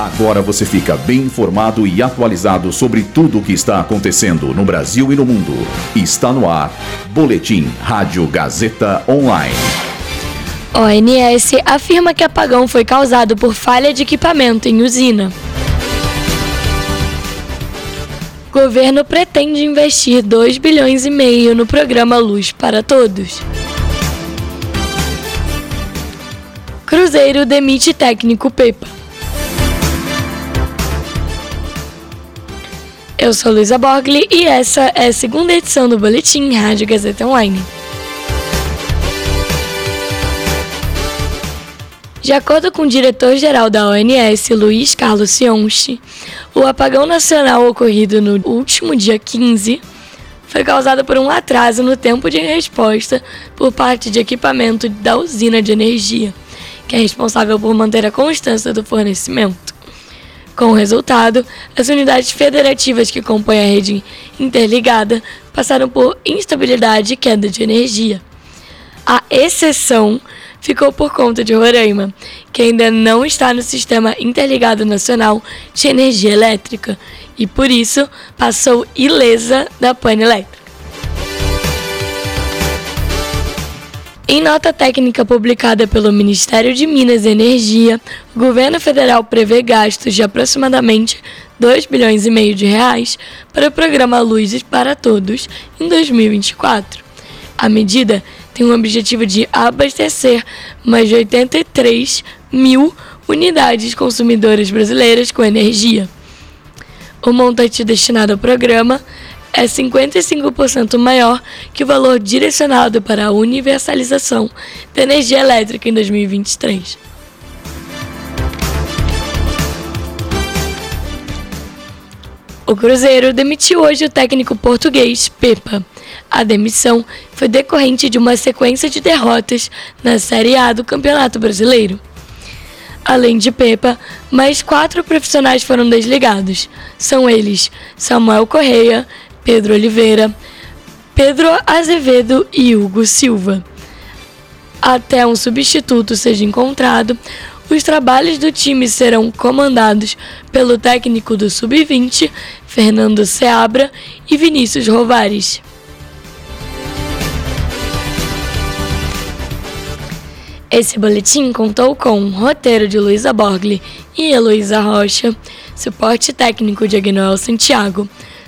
Agora você fica bem informado e atualizado sobre tudo o que está acontecendo no Brasil e no mundo. Está no ar. Boletim Rádio Gazeta Online. ONS afirma que apagão foi causado por falha de equipamento em usina. Governo pretende investir 2 bilhões e meio no programa Luz para Todos. Cruzeiro demite técnico Pepa. Eu sou Luísa Borgli e essa é a segunda edição do Boletim Rádio Gazeta Online. De acordo com o diretor-geral da ONS, Luiz Carlos Sionchi, o apagão nacional ocorrido no último dia 15 foi causado por um atraso no tempo de resposta por parte de equipamento da usina de energia, que é responsável por manter a constância do fornecimento. Com o resultado, as unidades federativas que compõem a rede interligada passaram por instabilidade e queda de energia. A exceção ficou por conta de Roraima, que ainda não está no Sistema Interligado Nacional de Energia Elétrica e, por isso, passou ilesa da pane elétrica. Em nota técnica publicada pelo Ministério de Minas e Energia, o governo federal prevê gastos de aproximadamente 2 bilhões e meio de reais para o programa Luzes para Todos em 2024. A medida tem o objetivo de abastecer mais de 83 mil unidades consumidoras brasileiras com energia. O montante destinado ao programa é 55% maior que o valor direcionado para a universalização da energia elétrica em 2023. O Cruzeiro demitiu hoje o técnico português Pepa. A demissão foi decorrente de uma sequência de derrotas na Série A do Campeonato Brasileiro. Além de Pepa, mais quatro profissionais foram desligados. São eles Samuel Correia, Pedro Oliveira, Pedro Azevedo e Hugo Silva. Até um substituto seja encontrado, os trabalhos do time serão comandados pelo técnico do Sub-20, Fernando Seabra e Vinícius Rovares. Esse boletim contou com roteiro de Luísa Borgli e Heloísa Rocha, suporte técnico de Agnoel Santiago,